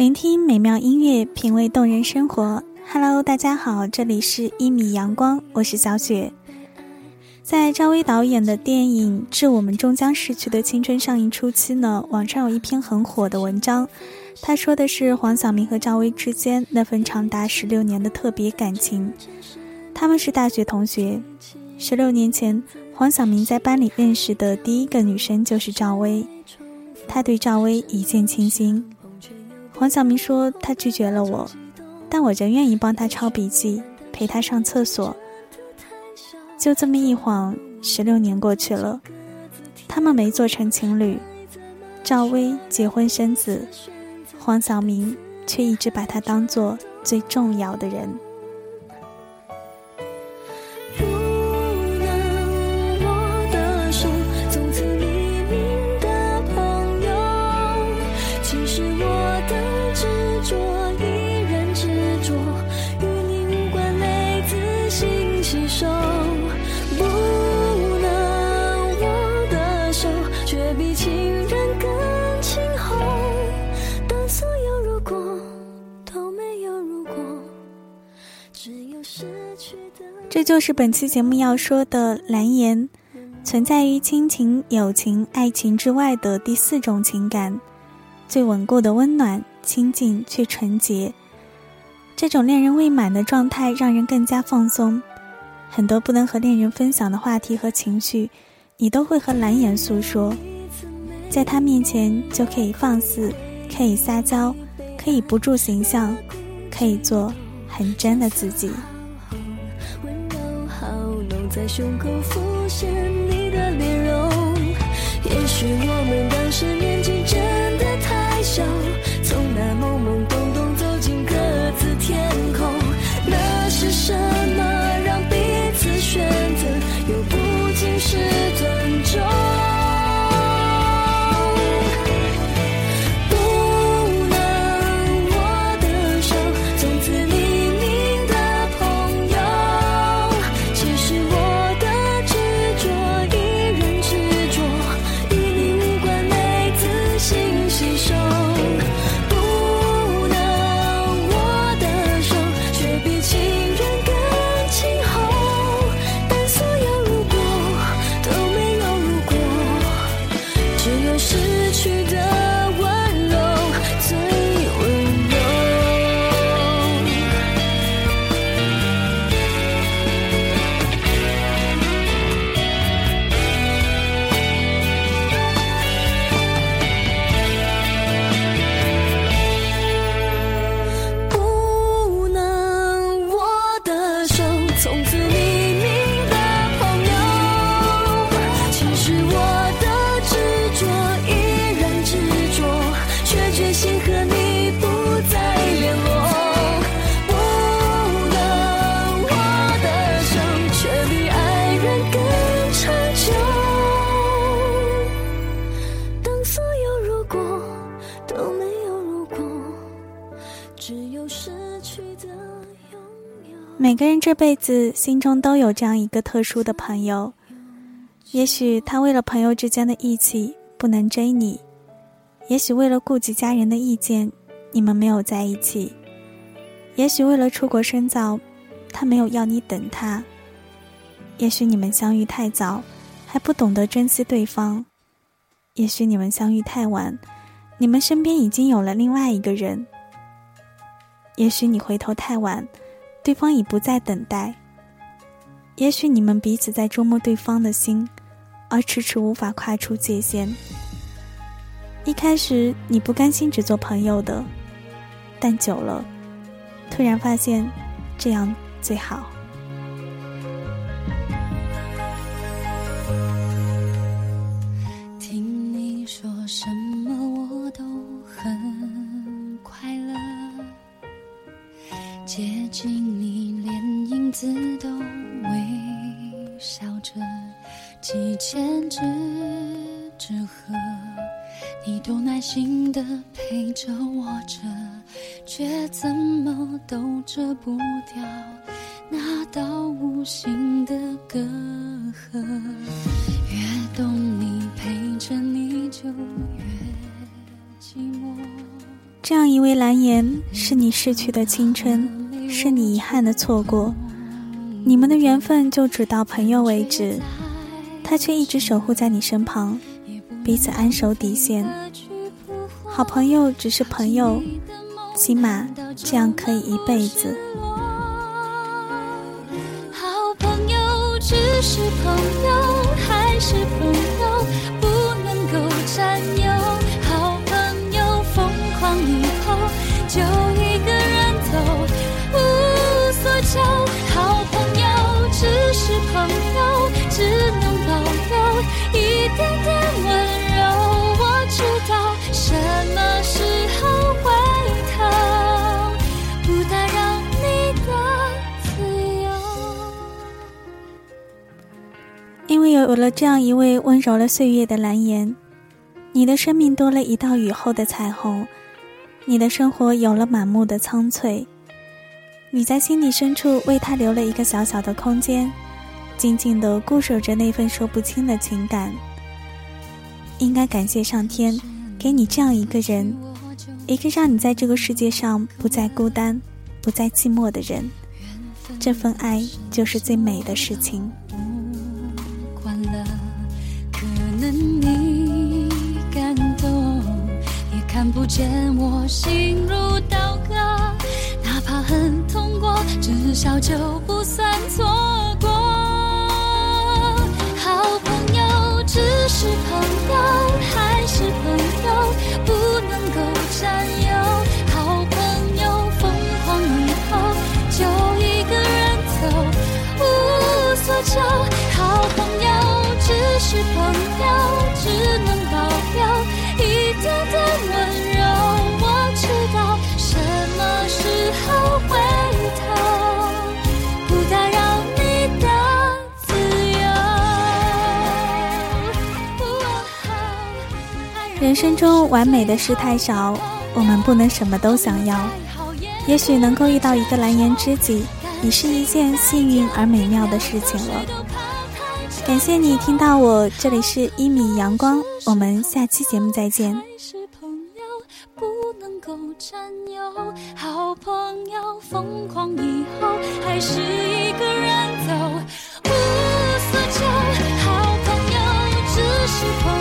聆听美妙音乐，品味动人生活。Hello，大家好，这里是一米阳光，我是小雪。在赵薇导演的电影《致我们终将逝去的青春》上映初期呢，网上有一篇很火的文章，他说的是黄晓明和赵薇之间那份长达十六年的特别感情。他们是大学同学，十六年前，黄晓明在班里认识的第一个女生就是赵薇，他对赵薇一见倾心。黄晓明说：“他拒绝了我，但我仍愿意帮他抄笔记，陪他上厕所。”就这么一晃，十六年过去了，他们没做成情侣。赵薇结婚生子，黄晓明却一直把她当做最重要的人。这就是本期节目要说的蓝颜，存在于亲情、友情、爱情之外的第四种情感，最稳固的温暖、亲近却纯洁。这种恋人未满的状态让人更加放松，很多不能和恋人分享的话题和情绪，你都会和蓝颜诉说，在他面前就可以放肆，可以撒娇，可以不住形象，可以做很真的自己。在胸口浮现你的脸容，也许我们当时年每个人这辈子心中都有这样一个特殊的朋友，也许他为了朋友之间的义气不能追你，也许为了顾及家人的意见，你们没有在一起，也许为了出国深造，他没有要你等他，也许你们相遇太早，还不懂得珍惜对方，也许你们相遇太晚，你们身边已经有了另外一个人，也许你回头太晚。对方已不再等待。也许你们彼此在捉摸对方的心，而迟迟无法跨出界限。一开始你不甘心只做朋友的，但久了，突然发现这样最好。接近。你，连影子都微笑着，几千只纸鹤，你都耐心的陪着我着，却怎么都遮不掉那道无形的隔阂。越懂你，陪着你就越寂寞。这样一位蓝颜，是你逝去的青春，是你遗憾的错过。你们的缘分就只到朋友为止，他却一直守护在你身旁，彼此安守底线。好朋友只是朋友，起码这样可以一辈子。好朋友只是朋友，是朋友，只能保留一点点温柔。我知道什么时候回头，不打扰你的自由。因为有了这样一位温柔了岁月的蓝颜，你的生命多了一道雨后的彩虹，你的生活有了满目的苍翠。你在心底深处为他留了一个小小的空间。静静的固守着那份说不清的情感，应该感谢上天给你这样一个人，一个让你在这个世界上不再孤单、不再寂寞的人。这份爱就是最美的事情。可能你感动，也看不见我心如刀割，哪怕很痛过，至少就不算错过。是朋友，只能保留一点点温柔。我知道什么时候回头，不打扰。人生中完美的事太少，我们不能什么都想要。也许能够遇到一个蓝颜知己，已是一件幸运而美妙的事情了。感谢你听到我，这里是一米阳光，我们下期节目再见。占有好朋友疯狂以后，还是一个人走，无所求。好朋友只是朋